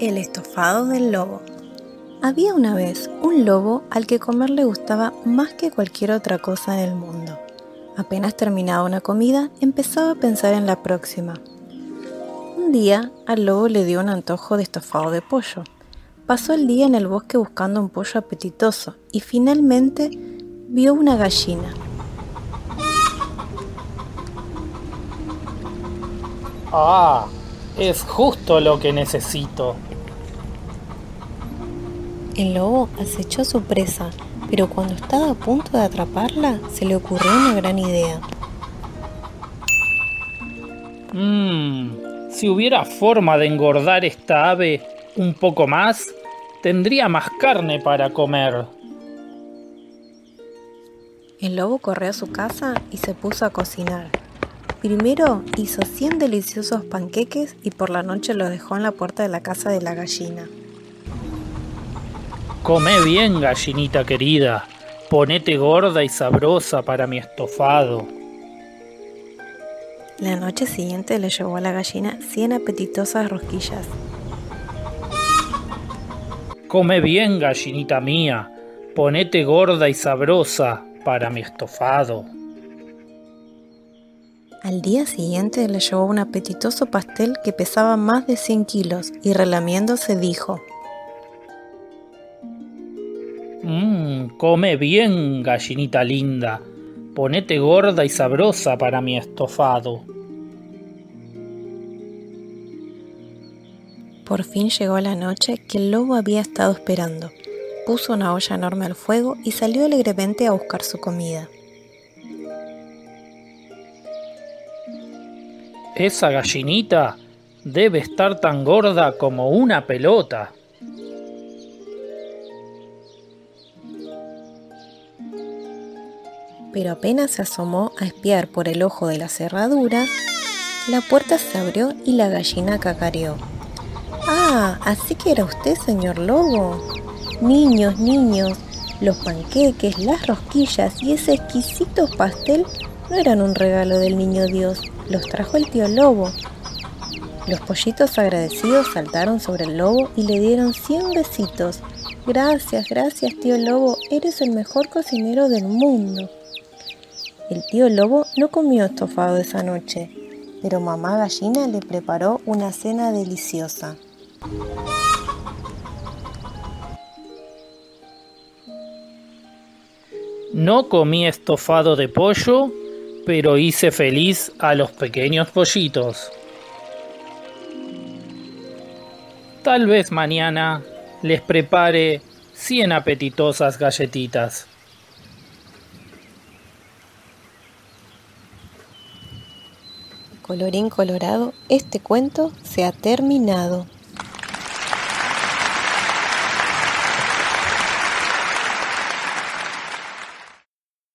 El estofado del lobo. Había una vez un lobo al que comer le gustaba más que cualquier otra cosa en el mundo. Apenas terminaba una comida, empezaba a pensar en la próxima. Un día al lobo le dio un antojo de estofado de pollo. Pasó el día en el bosque buscando un pollo apetitoso y finalmente vio una gallina. Ah, es justo lo que necesito. El lobo acechó a su presa, pero cuando estaba a punto de atraparla, se le ocurrió una gran idea. Mmm, si hubiera forma de engordar esta ave un poco más, tendría más carne para comer. El lobo corrió a su casa y se puso a cocinar. Primero hizo 100 deliciosos panqueques y por la noche los dejó en la puerta de la casa de la gallina. Come bien, gallinita querida. Ponete gorda y sabrosa para mi estofado. La noche siguiente le llevó a la gallina 100 apetitosas rosquillas. Come bien, gallinita mía. Ponete gorda y sabrosa para mi estofado. Al día siguiente le llevó un apetitoso pastel que pesaba más de 100 kilos y relamiéndose dijo, Mmm, come bien, gallinita linda. Ponete gorda y sabrosa para mi estofado. Por fin llegó la noche que el lobo había estado esperando. Puso una olla enorme al fuego y salió alegremente a buscar su comida. Esa gallinita debe estar tan gorda como una pelota. Pero apenas se asomó a espiar por el ojo de la cerradura, la puerta se abrió y la gallina cacareó. Ah, así que era usted, señor lobo. Niños, niños, los panqueques, las rosquillas y ese exquisito pastel no eran un regalo del niño Dios, los trajo el tío lobo. Los pollitos agradecidos saltaron sobre el lobo y le dieron cien besitos. Gracias, gracias tío lobo, eres el mejor cocinero del mundo. El tío lobo no comió estofado esa noche, pero mamá gallina le preparó una cena deliciosa. No comí estofado de pollo, pero hice feliz a los pequeños pollitos. Tal vez mañana les prepare 100 apetitosas galletitas. Colorín colorado, este cuento se ha terminado.